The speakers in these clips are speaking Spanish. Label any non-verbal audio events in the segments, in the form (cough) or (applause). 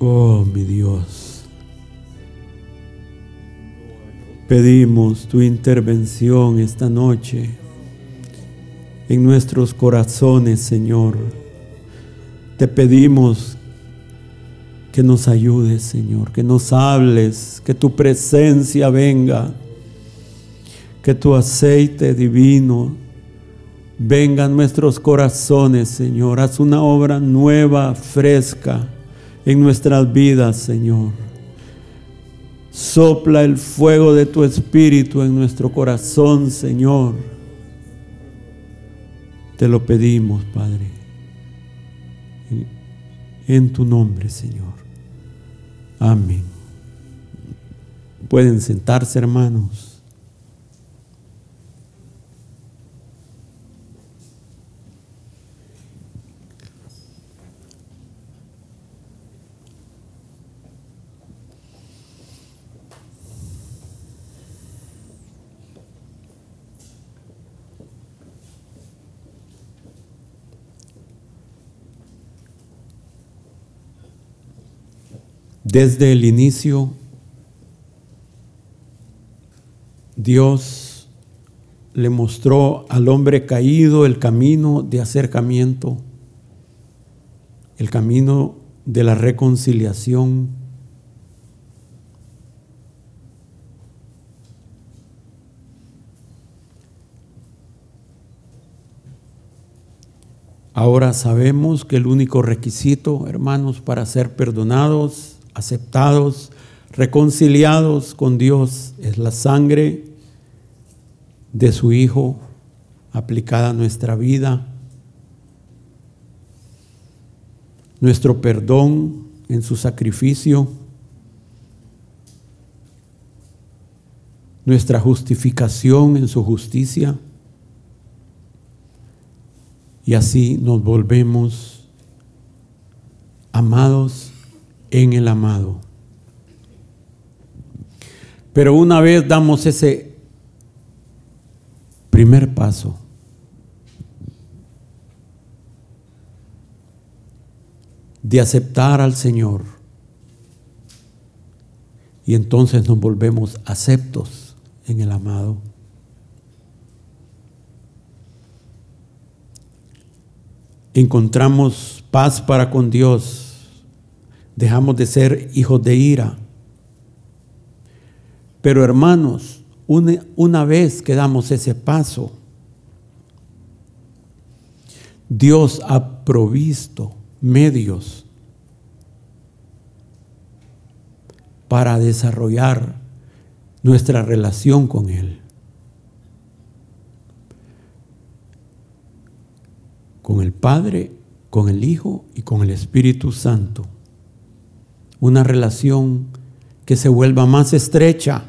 Oh, mi Dios. Pedimos tu intervención esta noche en nuestros corazones, Señor. Te pedimos que nos ayudes, Señor, que nos hables, que tu presencia venga, que tu aceite divino venga a nuestros corazones, Señor. Haz una obra nueva, fresca en nuestras vidas, Señor. Sopla el fuego de tu espíritu en nuestro corazón, Señor. Te lo pedimos, Padre. En tu nombre, Señor. Amén. Pueden sentarse, hermanos. Desde el inicio, Dios le mostró al hombre caído el camino de acercamiento, el camino de la reconciliación. Ahora sabemos que el único requisito, hermanos, para ser perdonados aceptados, reconciliados con Dios, es la sangre de su Hijo aplicada a nuestra vida, nuestro perdón en su sacrificio, nuestra justificación en su justicia, y así nos volvemos amados en el amado. Pero una vez damos ese primer paso, de aceptar al Señor, y entonces nos volvemos aceptos en el amado. Encontramos paz para con Dios dejamos de ser hijos de ira. Pero hermanos, una, vez que damos ese paso, Dios ha provisto medios para desarrollar nuestra relación con Él. Con el Padre, con el Hijo y con el Espíritu Santo una relación que se vuelva más estrecha.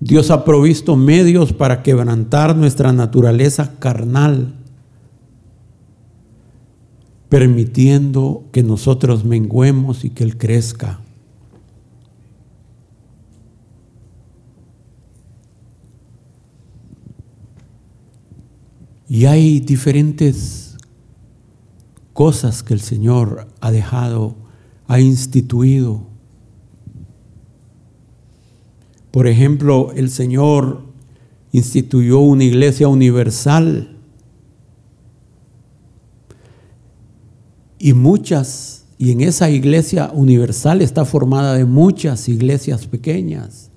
Dios ha provisto medios para quebrantar nuestra naturaleza carnal, permitiendo que nosotros menguemos y que Él crezca. Y hay diferentes cosas que el Señor ha dejado, ha instituido. Por ejemplo, el Señor instituyó una iglesia universal y muchas, y en esa iglesia universal está formada de muchas iglesias pequeñas.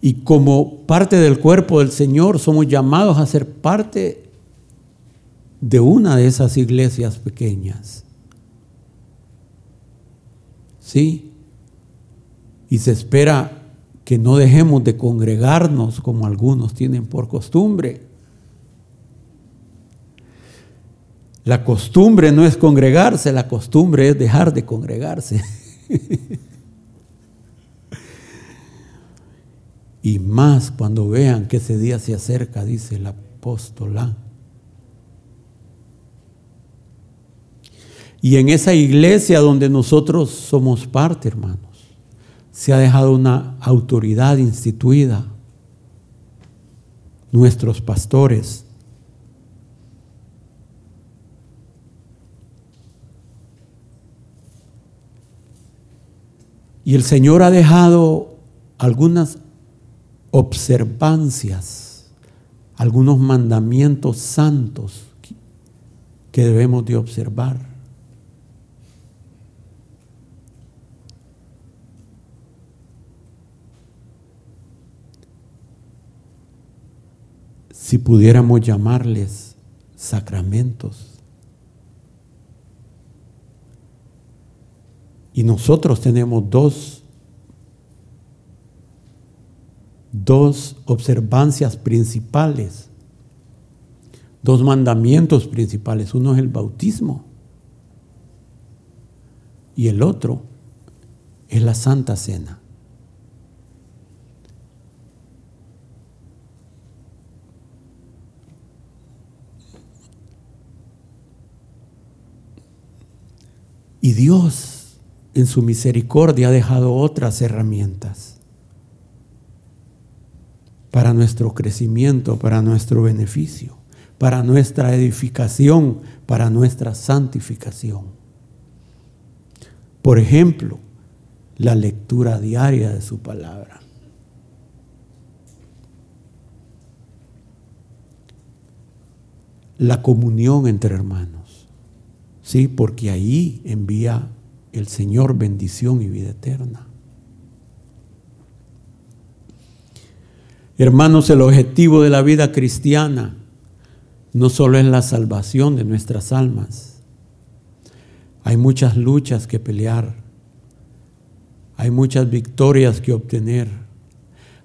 Y como parte del cuerpo del Señor somos llamados a ser parte de una de esas iglesias pequeñas. ¿Sí? Y se espera que no dejemos de congregarnos como algunos tienen por costumbre. La costumbre no es congregarse, la costumbre es dejar de congregarse. (laughs) y más cuando vean que ese día se acerca, dice el apóstol. Y en esa iglesia donde nosotros somos parte, hermanos, se ha dejado una autoridad instituida. Nuestros pastores. Y el Señor ha dejado algunas observancias, algunos mandamientos santos que debemos de observar. Si pudiéramos llamarles sacramentos. Y nosotros tenemos dos, dos observancias principales, dos mandamientos principales. Uno es el bautismo y el otro es la Santa Cena. Y Dios en su misericordia ha dejado otras herramientas para nuestro crecimiento, para nuestro beneficio, para nuestra edificación, para nuestra santificación. Por ejemplo, la lectura diaria de su palabra. La comunión entre hermanos. Sí, porque ahí envía el Señor bendición y vida eterna. Hermanos, el objetivo de la vida cristiana no solo es la salvación de nuestras almas. Hay muchas luchas que pelear. Hay muchas victorias que obtener.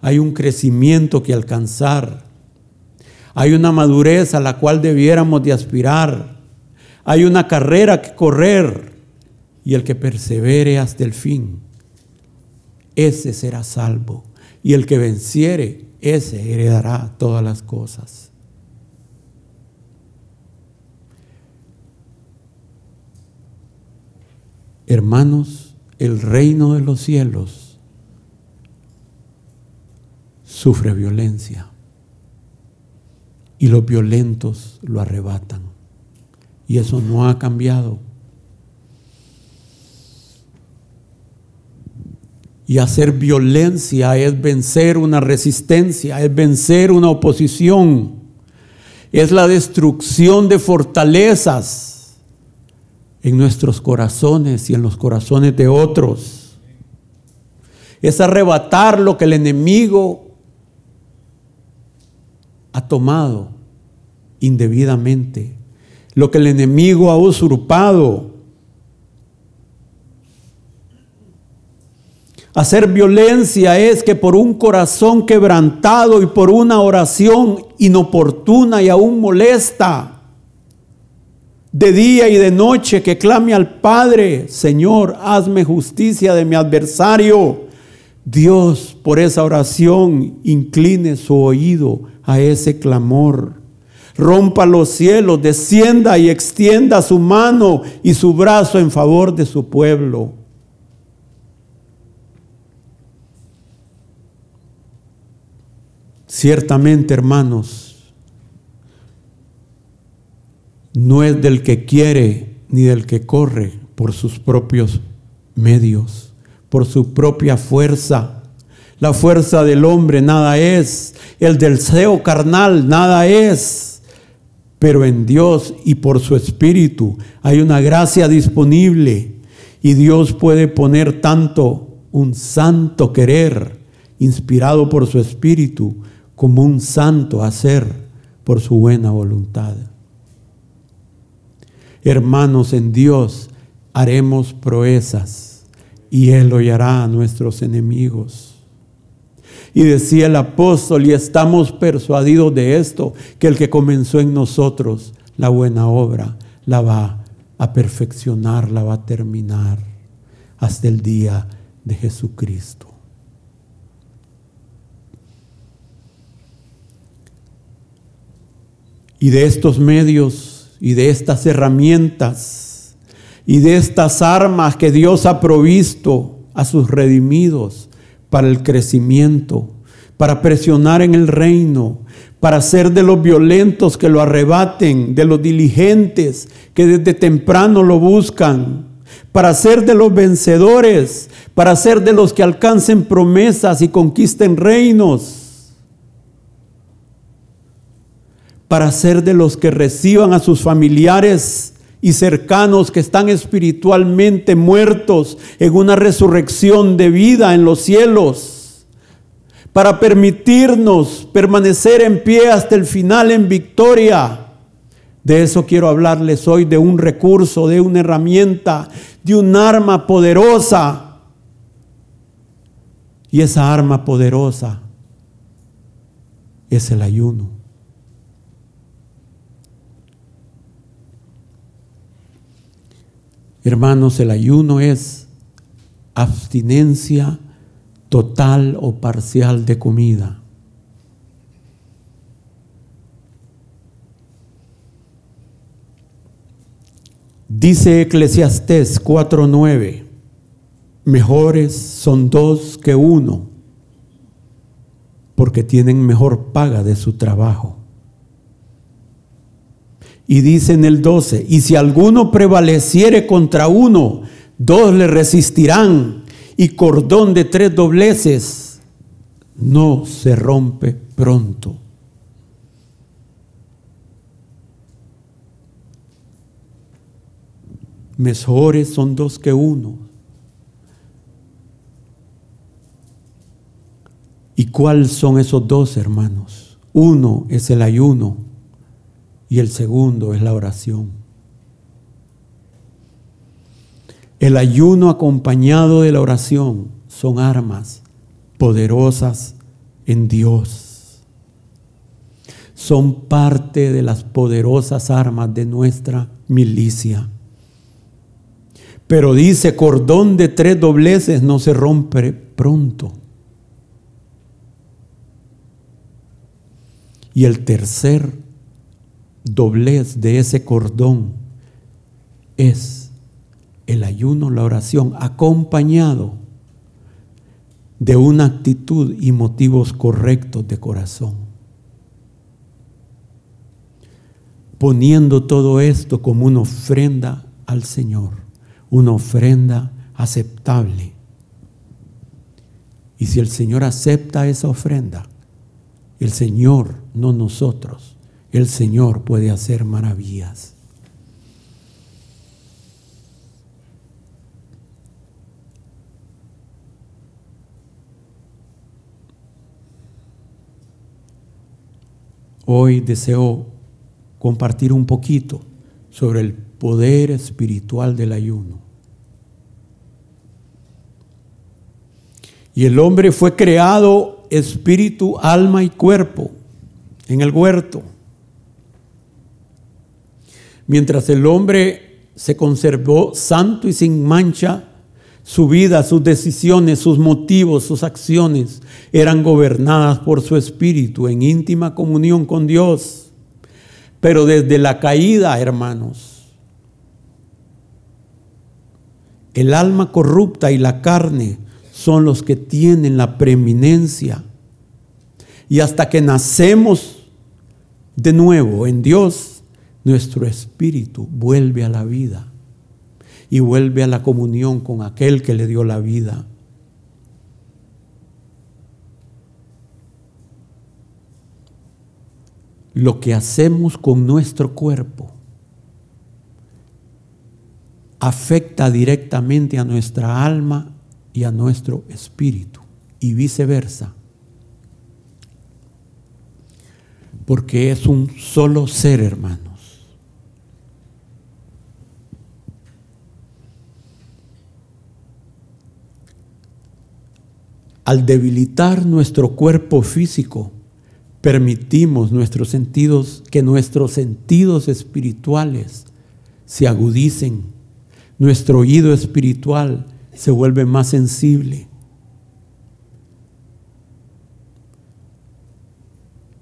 Hay un crecimiento que alcanzar. Hay una madurez a la cual debiéramos de aspirar. Hay una carrera que correr y el que persevere hasta el fin, ese será salvo. Y el que venciere, ese heredará todas las cosas. Hermanos, el reino de los cielos sufre violencia y los violentos lo arrebatan. Y eso no ha cambiado. Y hacer violencia es vencer una resistencia, es vencer una oposición, es la destrucción de fortalezas en nuestros corazones y en los corazones de otros. Es arrebatar lo que el enemigo ha tomado indebidamente, lo que el enemigo ha usurpado Hacer violencia es que por un corazón quebrantado y por una oración inoportuna y aún molesta, de día y de noche que clame al Padre, Señor, hazme justicia de mi adversario. Dios, por esa oración, incline su oído a ese clamor. Rompa los cielos, descienda y extienda su mano y su brazo en favor de su pueblo. Ciertamente, hermanos, no es del que quiere ni del que corre por sus propios medios, por su propia fuerza. La fuerza del hombre nada es, el deseo carnal nada es, pero en Dios y por su Espíritu hay una gracia disponible y Dios puede poner tanto un santo querer inspirado por su Espíritu como un santo hacer por su buena voluntad. Hermanos en Dios, haremos proezas y Él hollará a nuestros enemigos. Y decía el apóstol, y estamos persuadidos de esto, que el que comenzó en nosotros la buena obra, la va a perfeccionar, la va a terminar hasta el día de Jesucristo. Y de estos medios y de estas herramientas y de estas armas que Dios ha provisto a sus redimidos para el crecimiento, para presionar en el reino, para ser de los violentos que lo arrebaten, de los diligentes que desde temprano lo buscan, para ser de los vencedores, para ser de los que alcancen promesas y conquisten reinos, para ser de los que reciban a sus familiares y cercanos que están espiritualmente muertos en una resurrección de vida en los cielos, para permitirnos permanecer en pie hasta el final en victoria. De eso quiero hablarles hoy, de un recurso, de una herramienta, de un arma poderosa. Y esa arma poderosa es el ayuno. Hermanos, el ayuno es abstinencia total o parcial de comida. Dice Eclesiastés 4:9, mejores son dos que uno, porque tienen mejor paga de su trabajo. Y dice en el 12, y si alguno prevaleciere contra uno, dos le resistirán, y cordón de tres dobleces no se rompe pronto. Mejores son dos que uno. ¿Y cuáles son esos dos, hermanos? Uno es el ayuno y el segundo es la oración. El ayuno acompañado de la oración son armas poderosas en Dios. Son parte de las poderosas armas de nuestra milicia. Pero dice, cordón de tres dobleces no se rompe pronto. Y el tercer doblez de ese cordón es el ayuno, la oración, acompañado de una actitud y motivos correctos de corazón. Poniendo todo esto como una ofrenda al Señor, una ofrenda aceptable. Y si el Señor acepta esa ofrenda, el Señor, no nosotros, el Señor puede hacer maravillas. Hoy deseo compartir un poquito sobre el poder espiritual del ayuno. Y el hombre fue creado espíritu, alma y cuerpo en el huerto. Mientras el hombre se conservó santo y sin mancha, su vida, sus decisiones, sus motivos, sus acciones eran gobernadas por su espíritu en íntima comunión con Dios. Pero desde la caída, hermanos, el alma corrupta y la carne son los que tienen la preeminencia. Y hasta que nacemos de nuevo en Dios, nuestro espíritu vuelve a la vida y vuelve a la comunión con aquel que le dio la vida. Lo que hacemos con nuestro cuerpo afecta directamente a nuestra alma y a nuestro espíritu y viceversa. Porque es un solo ser, hermano. Al debilitar nuestro cuerpo físico, permitimos nuestros sentidos, que nuestros sentidos espirituales se agudicen. Nuestro oído espiritual se vuelve más sensible.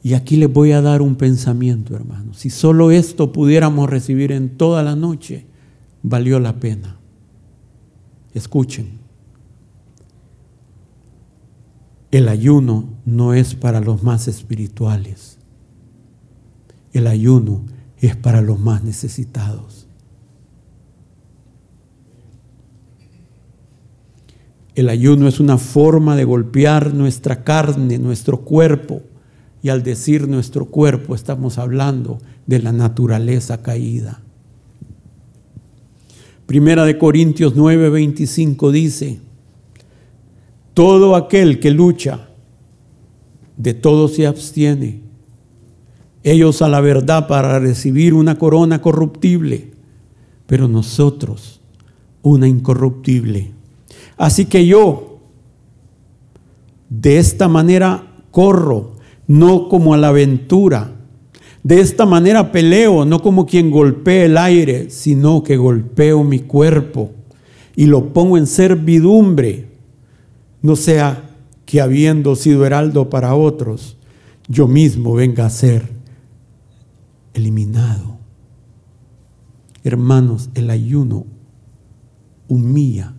Y aquí les voy a dar un pensamiento, hermano. Si solo esto pudiéramos recibir en toda la noche, valió la pena. Escuchen. El ayuno no es para los más espirituales. El ayuno es para los más necesitados. El ayuno es una forma de golpear nuestra carne, nuestro cuerpo. Y al decir nuestro cuerpo estamos hablando de la naturaleza caída. Primera de Corintios 9:25 dice, todo aquel que lucha, de todo se abstiene. Ellos a la verdad para recibir una corona corruptible, pero nosotros una incorruptible. Así que yo de esta manera corro, no como a la aventura. De esta manera peleo, no como quien golpea el aire, sino que golpeo mi cuerpo y lo pongo en servidumbre. No sea que habiendo sido heraldo para otros, yo mismo venga a ser eliminado. Hermanos, el ayuno humilla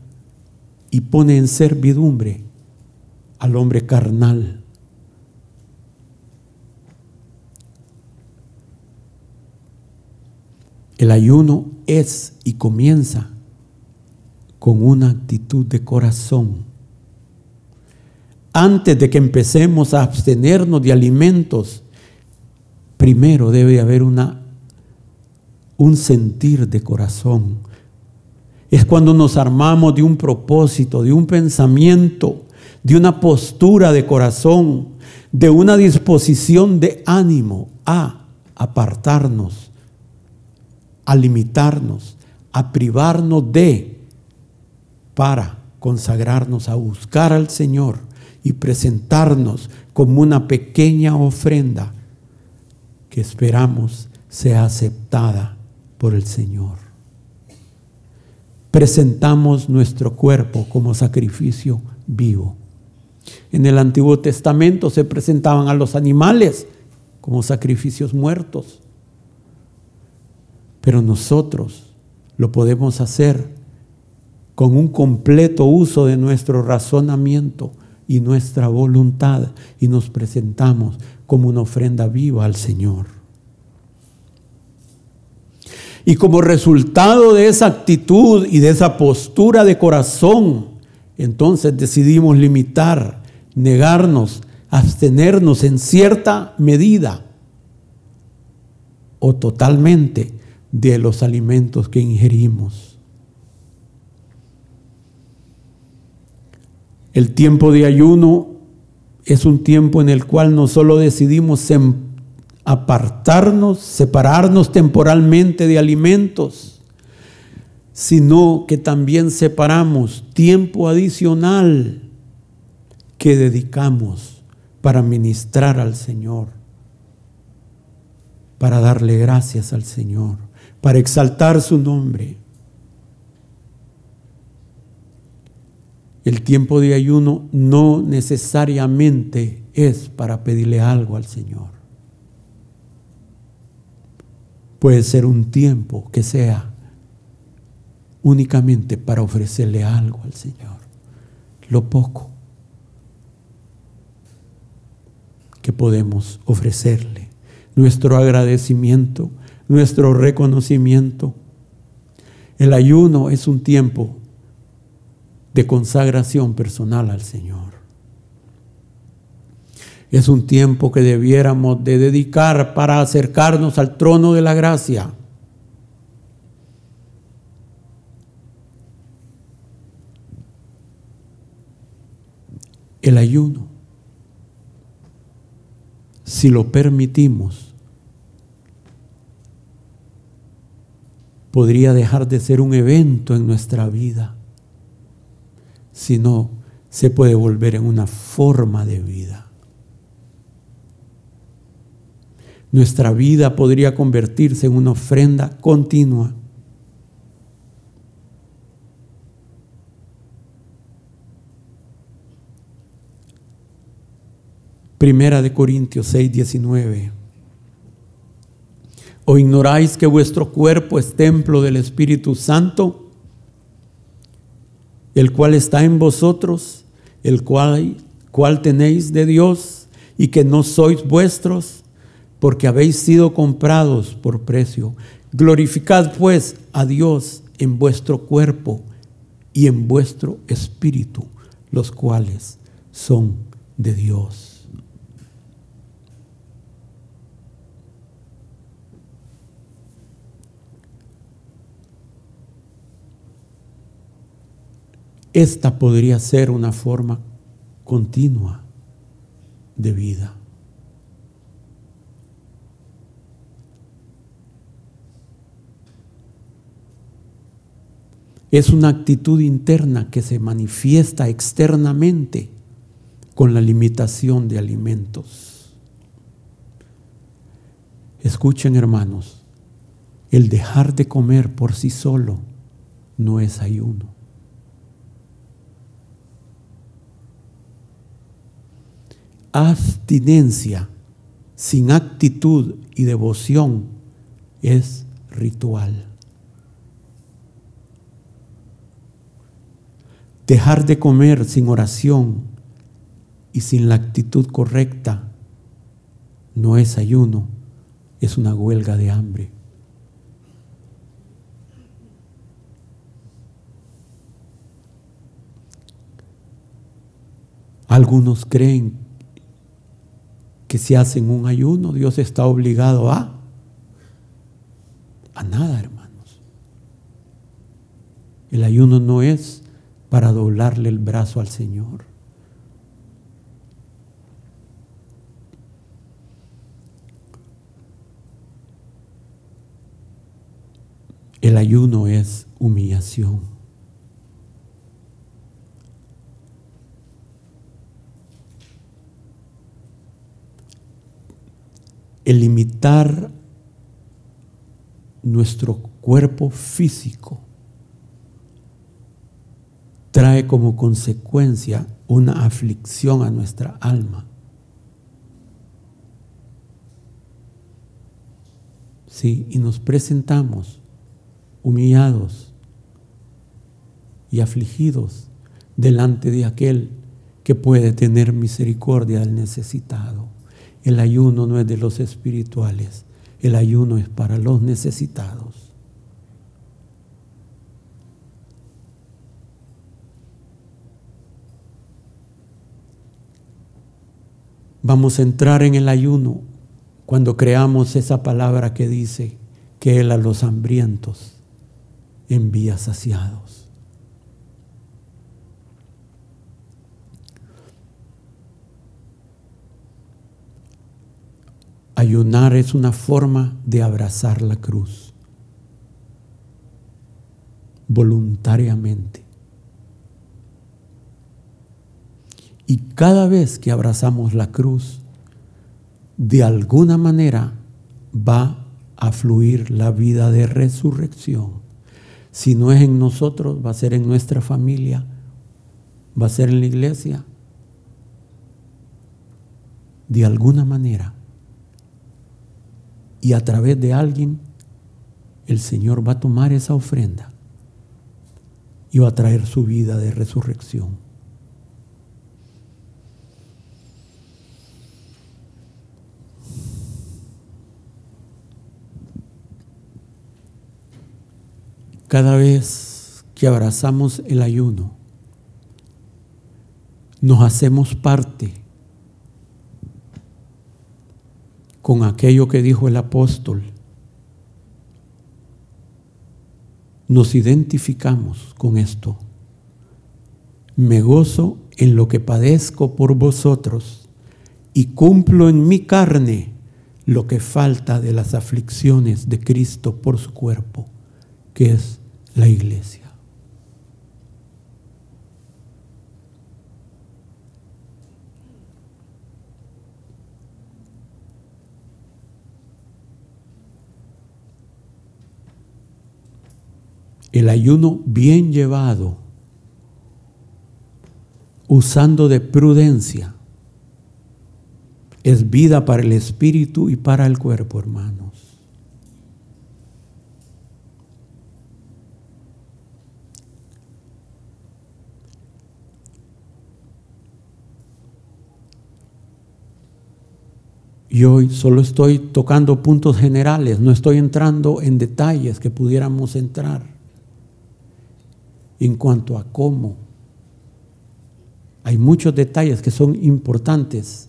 y pone en servidumbre al hombre carnal. El ayuno es y comienza con una actitud de corazón. Antes de que empecemos a abstenernos de alimentos, primero debe haber una, un sentir de corazón, es cuando nos armamos de un propósito, de un pensamiento, de una postura de corazón, de una disposición de ánimo a apartarnos, a limitarnos, a privarnos de, para consagrarnos a buscar al Señor y presentarnos como una pequeña ofrenda que esperamos sea aceptada por el Señor presentamos nuestro cuerpo como sacrificio vivo. En el Antiguo Testamento se presentaban a los animales como sacrificios muertos. Pero nosotros lo podemos hacer con un completo uso de nuestro razonamiento y nuestra voluntad y nos presentamos como una ofrenda viva al Señor. Y como resultado de esa actitud y de esa postura de corazón, entonces decidimos limitar, negarnos, abstenernos en cierta medida o totalmente de los alimentos que ingerimos. El tiempo de ayuno es un tiempo en el cual no solo decidimos apartarnos, separarnos temporalmente de alimentos, sino que también separamos tiempo adicional que dedicamos para ministrar al Señor, para darle gracias al Señor, para exaltar su nombre. El tiempo de ayuno no necesariamente es para pedirle algo al Señor. Puede ser un tiempo que sea únicamente para ofrecerle algo al Señor, lo poco que podemos ofrecerle, nuestro agradecimiento, nuestro reconocimiento. El ayuno es un tiempo de consagración personal al Señor. Es un tiempo que debiéramos de dedicar para acercarnos al trono de la gracia. El ayuno, si lo permitimos, podría dejar de ser un evento en nuestra vida, sino se puede volver en una forma de vida. nuestra vida podría convertirse en una ofrenda continua. Primera de Corintios 6, 19. ¿O ignoráis que vuestro cuerpo es templo del Espíritu Santo, el cual está en vosotros, el cual, tenéis de Dios, y que no sois vuestros, porque habéis sido comprados por precio. Glorificad pues a Dios en vuestro cuerpo y en vuestro espíritu, los cuales son de Dios. Esta podría ser una forma continua de vida. Es una actitud interna que se manifiesta externamente con la limitación de alimentos. Escuchen hermanos, el dejar de comer por sí solo no es ayuno. Abstinencia sin actitud y devoción es ritual. Dejar de comer sin oración y sin la actitud correcta no es ayuno, es una huelga de hambre. Algunos creen que si hacen un ayuno, Dios está obligado a a nada, hermanos. El ayuno no es para doblarle el brazo al Señor. El ayuno es humillación. El limitar nuestro cuerpo físico trae como consecuencia una aflicción a nuestra alma. Sí, y nos presentamos humillados y afligidos delante de aquel que puede tener misericordia del necesitado. El ayuno no es de los espirituales, el ayuno es para los necesitados. Vamos a entrar en el ayuno cuando creamos esa palabra que dice que Él a los hambrientos envía saciados. Ayunar es una forma de abrazar la cruz voluntariamente. Y cada vez que abrazamos la cruz, de alguna manera va a fluir la vida de resurrección. Si no es en nosotros, va a ser en nuestra familia, va a ser en la iglesia. De alguna manera. Y a través de alguien, el Señor va a tomar esa ofrenda y va a traer su vida de resurrección. Cada vez que abrazamos el ayuno, nos hacemos parte con aquello que dijo el apóstol. Nos identificamos con esto. Me gozo en lo que padezco por vosotros y cumplo en mi carne lo que falta de las aflicciones de Cristo por su cuerpo que es la iglesia. El ayuno bien llevado, usando de prudencia, es vida para el espíritu y para el cuerpo, hermanos. Y hoy solo estoy tocando puntos generales, no estoy entrando en detalles que pudiéramos entrar en cuanto a cómo Hay muchos detalles que son importantes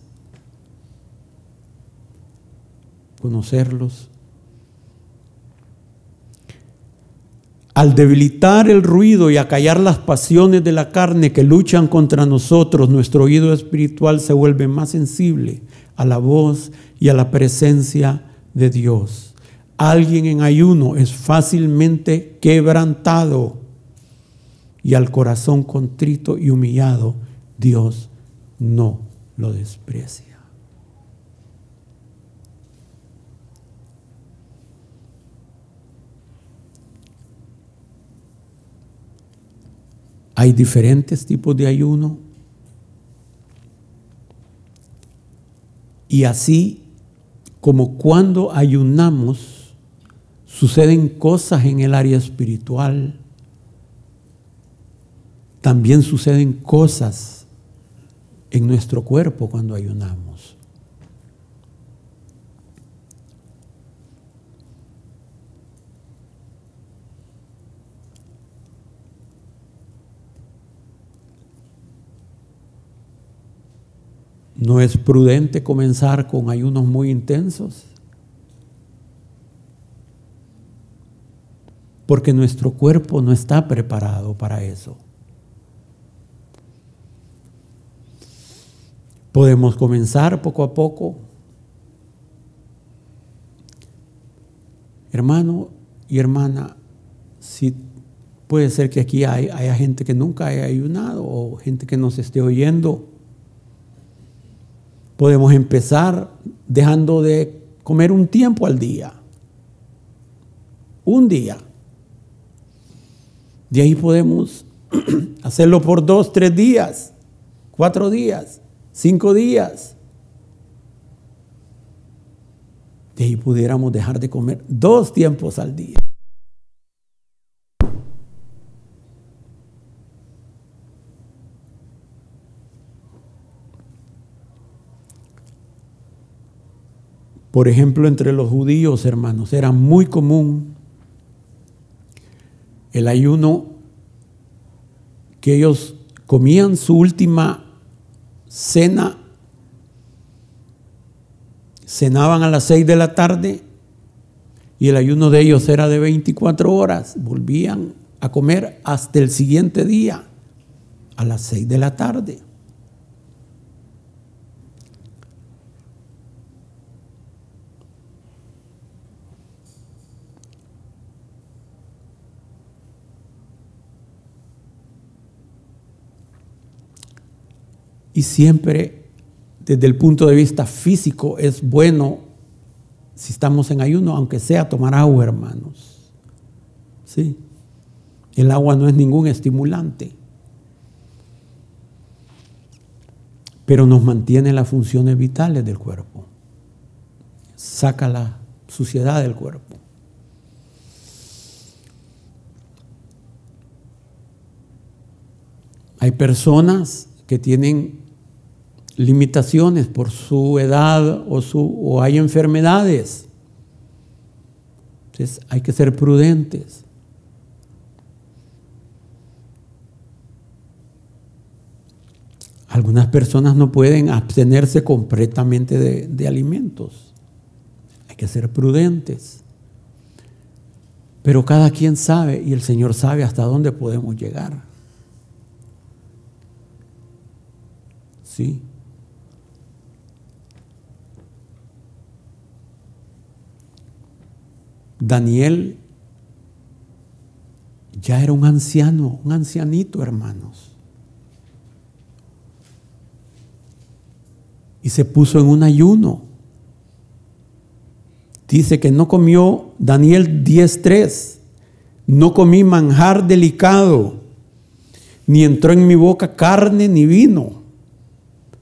conocerlos. Al debilitar el ruido y acallar las pasiones de la carne que luchan contra nosotros, nuestro oído espiritual se vuelve más sensible a la voz y a la presencia de Dios. Alguien en ayuno es fácilmente quebrantado y al corazón contrito y humillado Dios no lo desprecia. Hay diferentes tipos de ayuno. Y así como cuando ayunamos, suceden cosas en el área espiritual, también suceden cosas en nuestro cuerpo cuando ayunamos. No es prudente comenzar con ayunos muy intensos. Porque nuestro cuerpo no está preparado para eso. Podemos comenzar poco a poco. Hermano y hermana, si puede ser que aquí haya gente que nunca haya ayunado o gente que nos esté oyendo Podemos empezar dejando de comer un tiempo al día. Un día. De ahí podemos (clears throat) hacerlo por dos, tres días, cuatro días, cinco días. De ahí pudiéramos dejar de comer dos tiempos al día. Por ejemplo, entre los judíos, hermanos, era muy común el ayuno que ellos comían su última cena, cenaban a las seis de la tarde y el ayuno de ellos era de 24 horas, volvían a comer hasta el siguiente día a las seis de la tarde. Y siempre desde el punto de vista físico es bueno, si estamos en ayuno, aunque sea tomar agua, hermanos. Sí. El agua no es ningún estimulante. Pero nos mantiene las funciones vitales del cuerpo. Saca la suciedad del cuerpo. Hay personas que tienen limitaciones por su edad o, su, o hay enfermedades. Entonces hay que ser prudentes. Algunas personas no pueden abstenerse completamente de, de alimentos. Hay que ser prudentes. Pero cada quien sabe y el Señor sabe hasta dónde podemos llegar. ¿Sí? Daniel ya era un anciano, un ancianito, hermanos. Y se puso en un ayuno. Dice que no comió Daniel 10.3. No comí manjar delicado, ni entró en mi boca carne ni vino,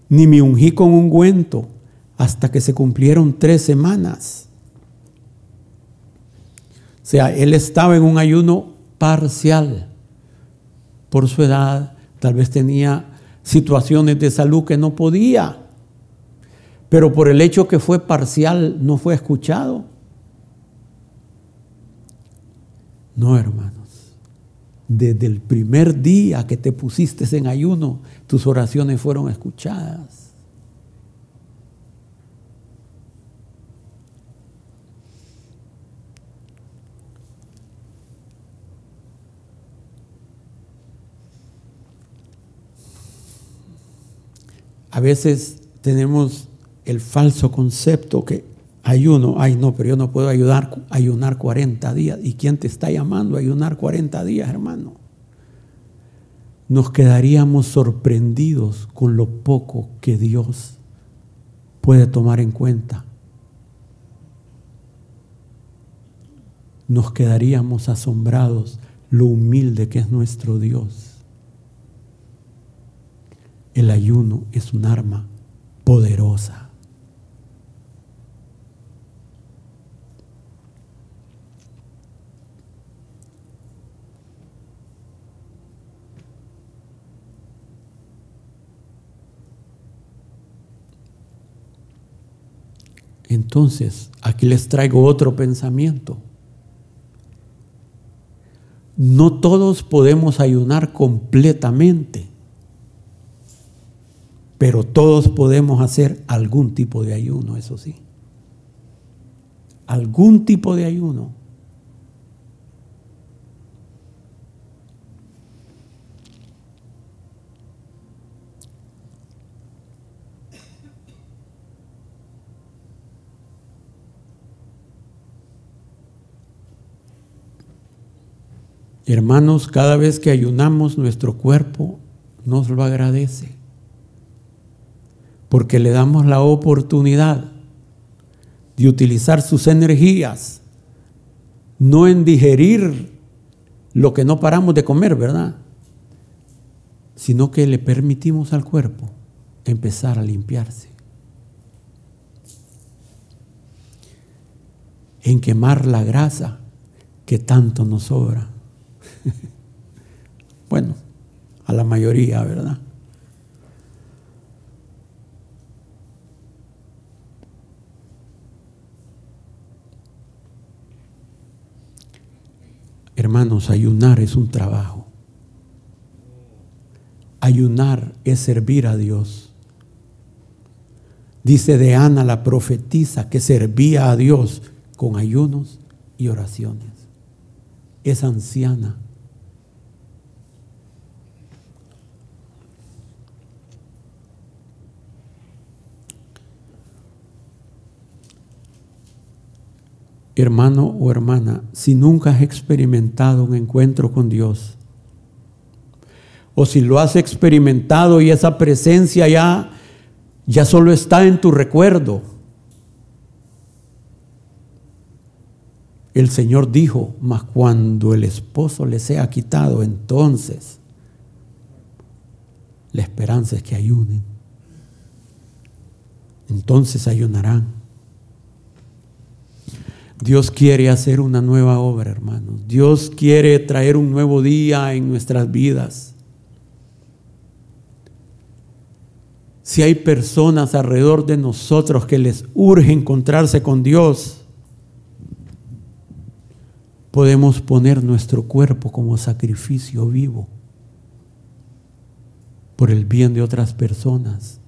ni me ungí con ungüento, hasta que se cumplieron tres semanas. Sea, él estaba en un ayuno parcial por su edad, tal vez tenía situaciones de salud que no podía, pero por el hecho que fue parcial no fue escuchado. No, hermanos. desde el primer día que te pusiste en ayuno, tus oraciones fueron escuchadas. A veces tenemos el falso concepto que ayuno, ay no, pero yo no puedo ayudar, ayunar 40 días. ¿Y quién te está llamando a ayunar 40 días, hermano? Nos quedaríamos sorprendidos con lo poco que Dios puede tomar en cuenta. Nos quedaríamos asombrados lo humilde que es nuestro Dios. El ayuno es un arma poderosa. Entonces, aquí les traigo otro pensamiento. No todos podemos ayunar completamente pero todos podemos hacer algún tipo de ayuno, eso sí. Algún tipo de ayuno. Hermanos, cada vez que ayunamos nuestro cuerpo nos lo agradece porque le damos la oportunidad de utilizar sus energías, no en digerir lo que no paramos de comer, ¿verdad? Sino que le permitimos al cuerpo empezar a limpiarse. En quemar la grasa que tanto nos sobra. (laughs) bueno, a la mayoría, ¿verdad? Hermanos, ayunar es un trabajo. Ayunar es servir a Dios. Dice de Ana la profetisa que servía a Dios con ayunos y oraciones. Es anciana. Hermano o hermana, si nunca has experimentado un encuentro con Dios, o si lo has experimentado y esa presencia ya, ya solo está en tu recuerdo, el Señor dijo, mas cuando el esposo le sea quitado, entonces la esperanza es que ayunen. Entonces ayunarán. Dios quiere hacer una nueva obra, hermanos. Dios quiere traer un nuevo día en nuestras vidas. Si hay personas alrededor de nosotros que les urge encontrarse con Dios, podemos poner nuestro cuerpo como sacrificio vivo por el bien de otras personas.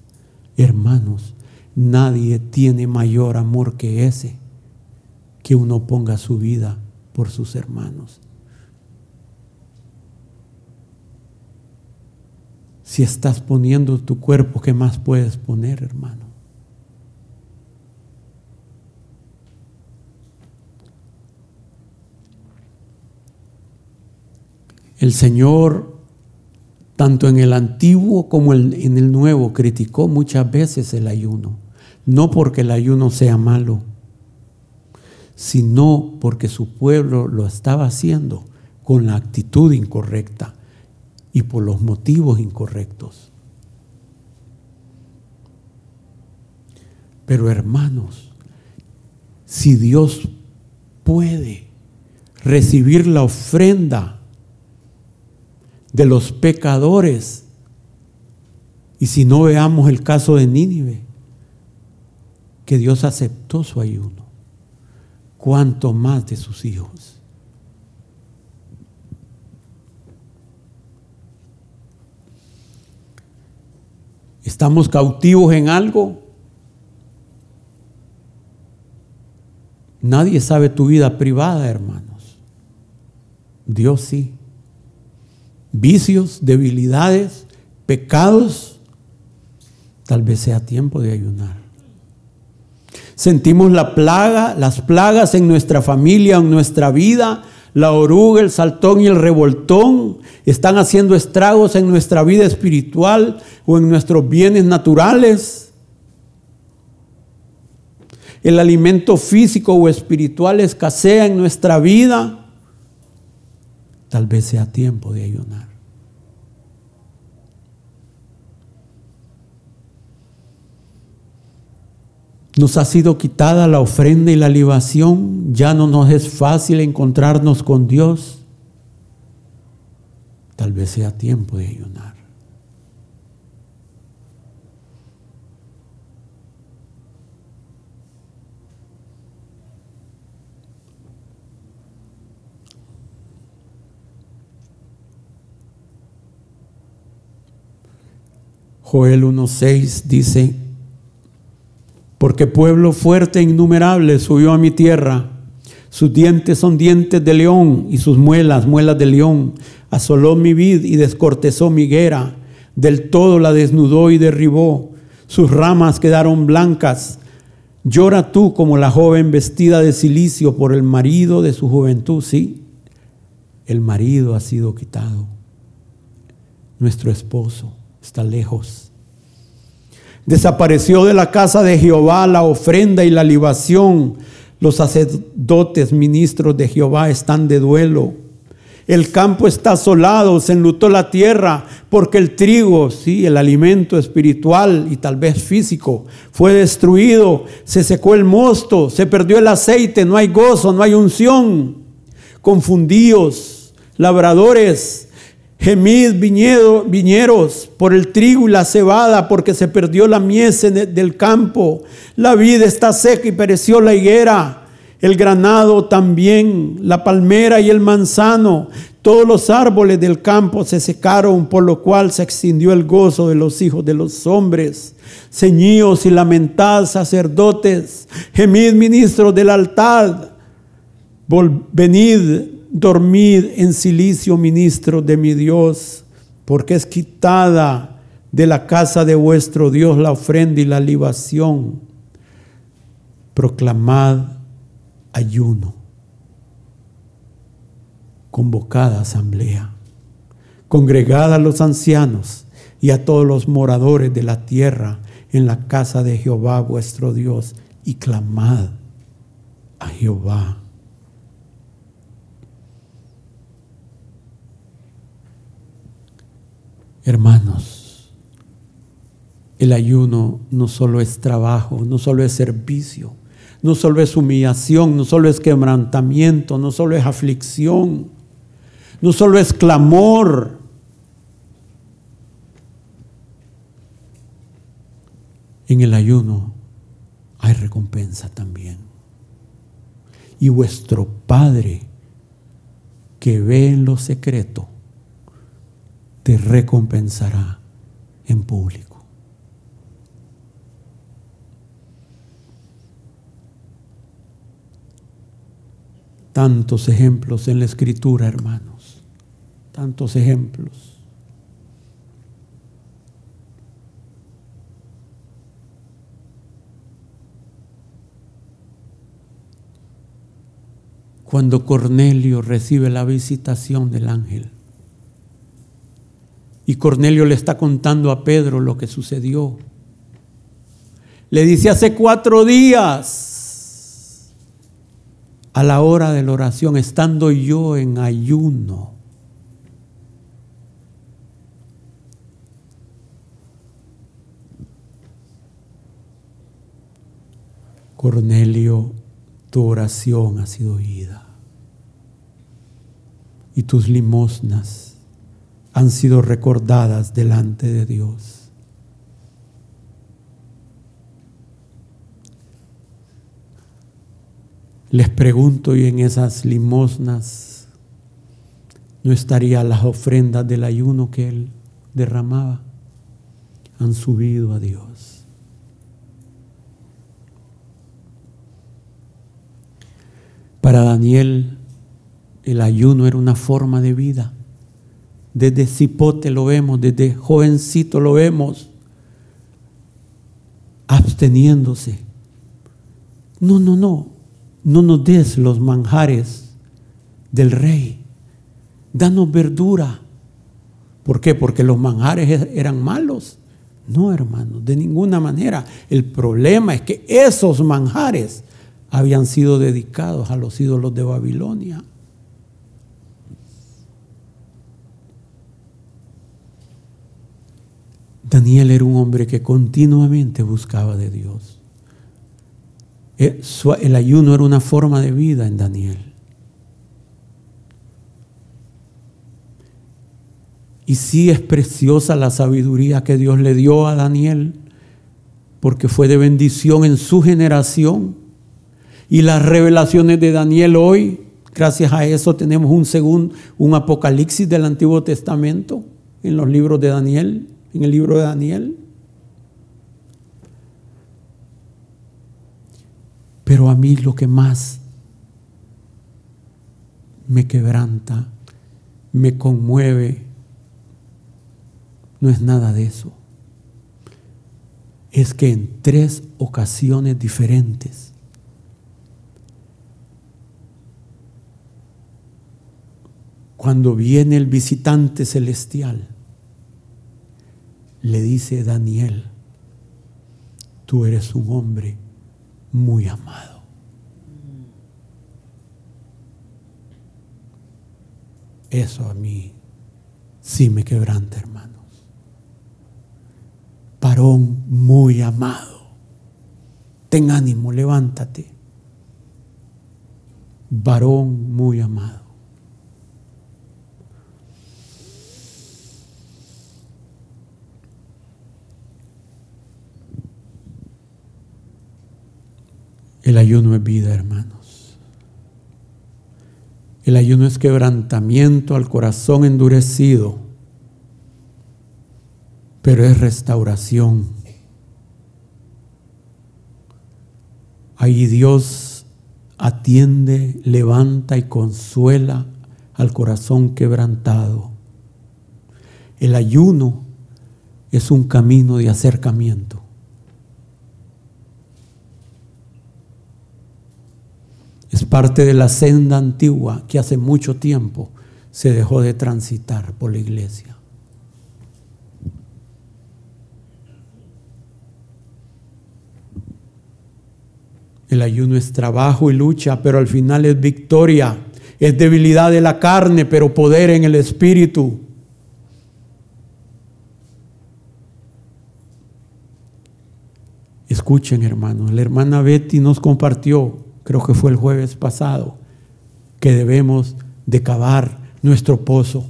Hermanos, nadie tiene mayor amor que ese que uno ponga su vida por sus hermanos. Si estás poniendo tu cuerpo, ¿qué más puedes poner, hermano? El Señor, tanto en el antiguo como en el nuevo, criticó muchas veces el ayuno. No porque el ayuno sea malo, sino porque su pueblo lo estaba haciendo con la actitud incorrecta y por los motivos incorrectos. Pero hermanos, si Dios puede recibir la ofrenda de los pecadores, y si no veamos el caso de Nínive, que Dios aceptó su ayuno cuanto más de sus hijos. ¿Estamos cautivos en algo? Nadie sabe tu vida privada, hermanos. Dios sí. Vicios, debilidades, pecados. Tal vez sea tiempo de ayunar. Sentimos la plaga, las plagas en nuestra familia, en nuestra vida, la oruga, el saltón y el revoltón están haciendo estragos en nuestra vida espiritual o en nuestros bienes naturales. El alimento físico o espiritual escasea en nuestra vida. Tal vez sea tiempo de ayunar. Nos ha sido quitada la ofrenda y la libación. Ya no nos es fácil encontrarnos con Dios. Tal vez sea tiempo de ayunar. Joel 1.6 dice, porque pueblo fuerte e innumerable subió a mi tierra. Sus dientes son dientes de león y sus muelas, muelas de león. Asoló mi vid y descortezó mi higuera. Del todo la desnudó y derribó. Sus ramas quedaron blancas. Llora tú como la joven vestida de silicio por el marido de su juventud. Sí, el marido ha sido quitado. Nuestro esposo está lejos Desapareció de la casa de Jehová la ofrenda y la libación. Los sacerdotes, ministros de Jehová, están de duelo. El campo está asolado, se enlutó la tierra, porque el trigo, sí, el alimento espiritual y tal vez físico, fue destruido, se secó el mosto, se perdió el aceite, no hay gozo, no hay unción. Confundidos, labradores, Gemid viñeros por el trigo y la cebada, porque se perdió la mies del campo. La vida está seca y pereció la higuera. El granado también, la palmera y el manzano. Todos los árboles del campo se secaron, por lo cual se extinguió el gozo de los hijos de los hombres. Ceñíos y lamentad, sacerdotes. Gemid, ministros del altar. venid, dormid en silicio, ministro de mi Dios, porque es quitada de la casa de vuestro Dios la ofrenda y la libación. Proclamad ayuno, convocada asamblea, congregad a los ancianos y a todos los moradores de la tierra en la casa de Jehová vuestro Dios y clamad a Jehová Hermanos, el ayuno no solo es trabajo, no solo es servicio, no solo es humillación, no solo es quebrantamiento, no solo es aflicción, no solo es clamor. En el ayuno hay recompensa también. Y vuestro Padre que ve en lo secreto, te recompensará en público. Tantos ejemplos en la escritura, hermanos, tantos ejemplos. Cuando Cornelio recibe la visitación del ángel, y Cornelio le está contando a Pedro lo que sucedió. Le dice, hace cuatro días, a la hora de la oración, estando yo en ayuno, Cornelio, tu oración ha sido oída y tus limosnas han sido recordadas delante de Dios. Les pregunto y en esas limosnas no estarían las ofrendas del ayuno que él derramaba. han subido a Dios. Para Daniel el ayuno era una forma de vida. Desde cipote lo vemos, desde jovencito lo vemos, absteniéndose. No, no, no, no nos des los manjares del rey. Danos verdura. ¿Por qué? Porque los manjares er-, eran malos. No, hermano, de ninguna manera. El problema es que esos manjares habían sido dedicados a los ídolos de Babilonia. Daniel era un hombre que continuamente buscaba de Dios. Eh, el ayuno era una forma de vida en Daniel. Y sí es preciosa la sabiduría que Dios le dio a Daniel, porque fue de bendición en su generación. Y las revelaciones de Daniel hoy, gracias a eso tenemos un segundo, un apocalipsis del Antiguo Testamento en los libros de Daniel en el libro de Daniel. Pero a mí lo que más me quebranta, me conmueve, no es nada de eso. Es que en tres ocasiones diferentes cuando viene el visitante celestial, le dice Daniel, tú eres un hombre muy amado. Eso a mí sí me quebranta, hermanos. Parón muy amado. Ten ánimo, levántate. Varón muy amado. El ayuno es vida, hermanos. El ayuno es quebrantamiento al corazón endurecido, pero es restauración. Ahí Dios atiende, levanta y consuela al corazón quebrantado. El ayuno es un camino de acercamiento. Es parte de la senda antigua que hace mucho tiempo se dejó de transitar por la iglesia. El ayuno es trabajo y lucha, pero al final es victoria. Es debilidad de la carne, pero poder en el espíritu. Escuchen, hermanos, la hermana Betty nos compartió creo que fue el jueves pasado, que debemos de cavar nuestro pozo.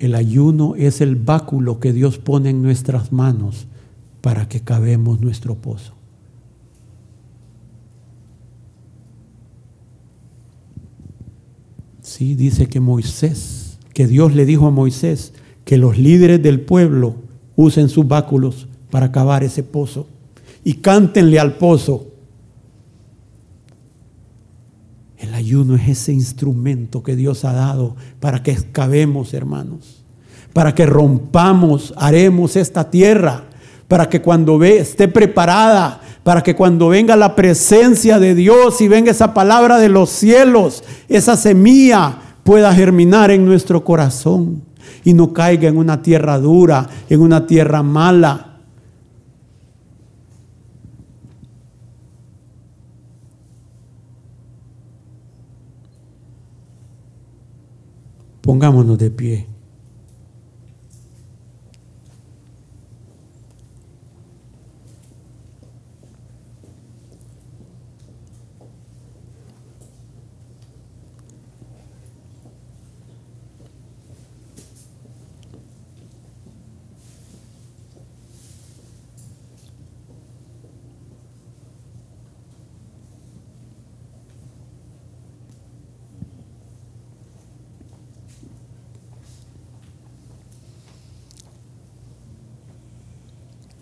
El ayuno es el báculo que Dios pone en nuestras manos para que cavemos nuestro pozo. Sí, dice que Moisés, que Dios le dijo a Moisés que los líderes del pueblo usen sus báculos para cavar ese pozo y cántenle al pozo. El ayuno es ese instrumento que Dios ha dado para que excavemos, hermanos, para que rompamos, haremos esta tierra, para que cuando ve, esté preparada, para que cuando venga la presencia de Dios y venga esa palabra de los cielos, esa semilla pueda germinar en nuestro corazón y no caiga en una tierra dura, en una tierra mala, Pongámonos de pie.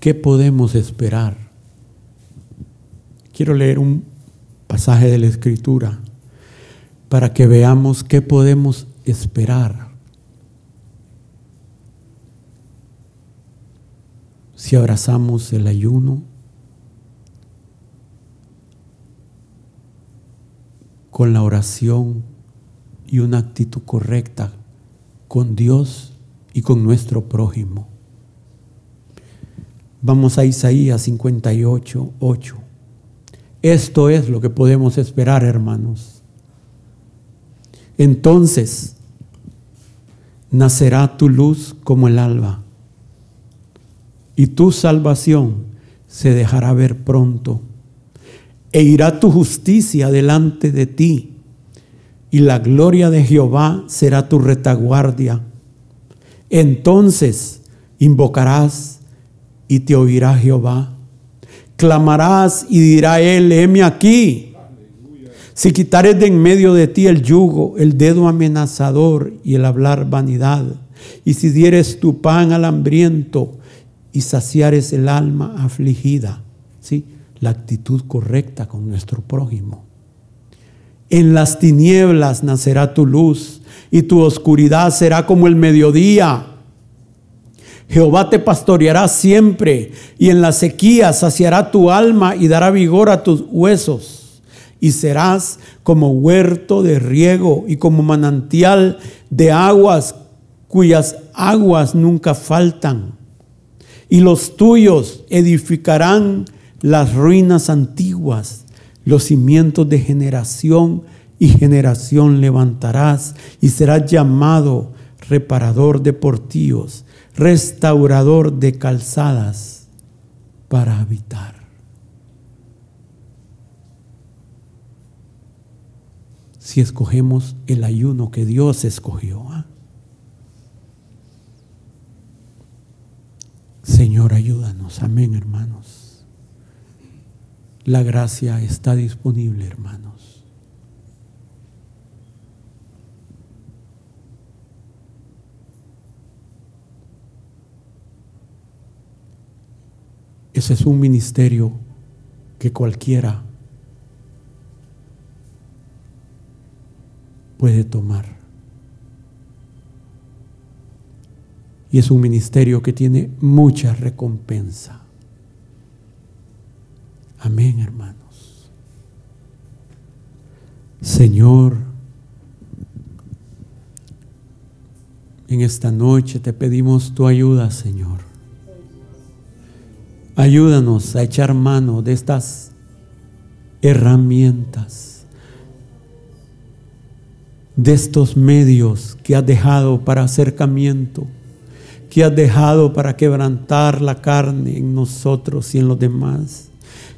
¿Qué podemos esperar? Quiero leer un pasaje de la Escritura para que veamos qué podemos esperar. Si abrazamos el ayuno con la oración y una actitud correcta con Dios y con nuestro prójimo. Vamos a Isaías 58, 8. Esto es lo que podemos esperar, hermanos. Entonces nacerá tu luz como el alba y tu salvación se dejará ver pronto e irá tu justicia delante de ti y la gloria de Jehová será tu retaguardia. Entonces invocarás y te oirá Jehová. Clamarás y dirá él, heme aquí. Si quitares de en medio de ti el yugo, el dedo amenazador y el hablar vanidad, y si dieres tu pan al hambriento y saciares el alma afligida, ¿sí? la actitud correcta con nuestro prójimo. En las tinieblas nacerá tu luz y tu oscuridad será como el mediodía. Jehová te pastoreará siempre y en la sequía saciará tu alma y dará vigor a tus huesos. Y serás como huerto de riego y como manantial de aguas cuyas aguas nunca faltan. Y los tuyos edificarán las ruinas antiguas, los cimientos de generación y generación levantarás y serás llamado reparador de portillos restaurador de calzadas para habitar. Si escogemos el ayuno que Dios escogió. ¿ah? Señor, ayúdanos. Amén, hermanos. La gracia está disponible, hermanos. Ese es un ministerio que cualquiera puede tomar. Y es un ministerio que tiene mucha recompensa. Amén, hermanos. Señor, en esta noche te pedimos tu ayuda, Señor. Ayúdanos a echar mano de estas herramientas, de estos medios que has dejado para acercamiento, que has dejado para quebrantar la carne en nosotros y en los demás,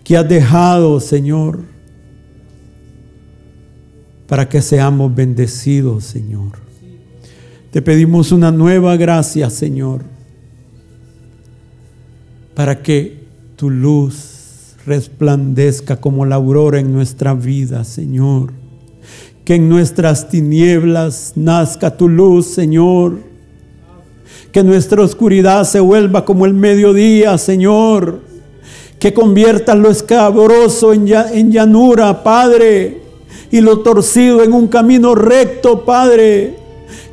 que has dejado, Señor, para que seamos bendecidos, Señor. Te pedimos una nueva gracia, Señor para que tu luz resplandezca como la aurora en nuestra vida, Señor. Que en nuestras tinieblas nazca tu luz, Señor. Que nuestra oscuridad se vuelva como el mediodía, Señor. Que conviertas lo escabroso en, en llanura, Padre. Y lo torcido en un camino recto, Padre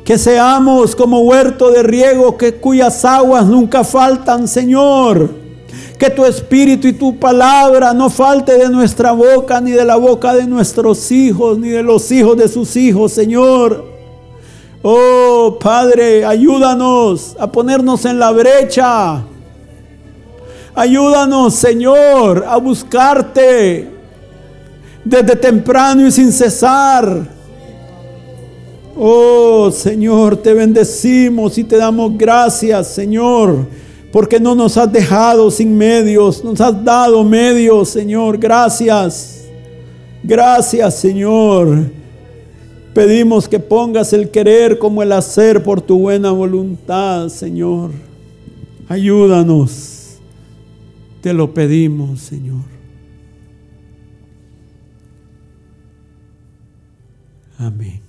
que seamos como huerto de riego que cuyas aguas nunca faltan, Señor. Que tu espíritu y tu palabra no falte de nuestra boca, ni de la boca de nuestros hijos, ni de los hijos de sus hijos, Señor. Oh Padre, ayúdanos a ponernos en la brecha. Ayúdanos, Señor, a buscarte desde temprano y sin cesar. Oh Señor, te bendecimos y te damos gracias, Señor, porque no nos has dejado sin medios, nos has dado medios, Señor. Gracias. Gracias, Señor. Pedimos que pongas el querer como el hacer por tu buena voluntad, Señor. Ayúdanos. Te lo pedimos, Señor. Amén.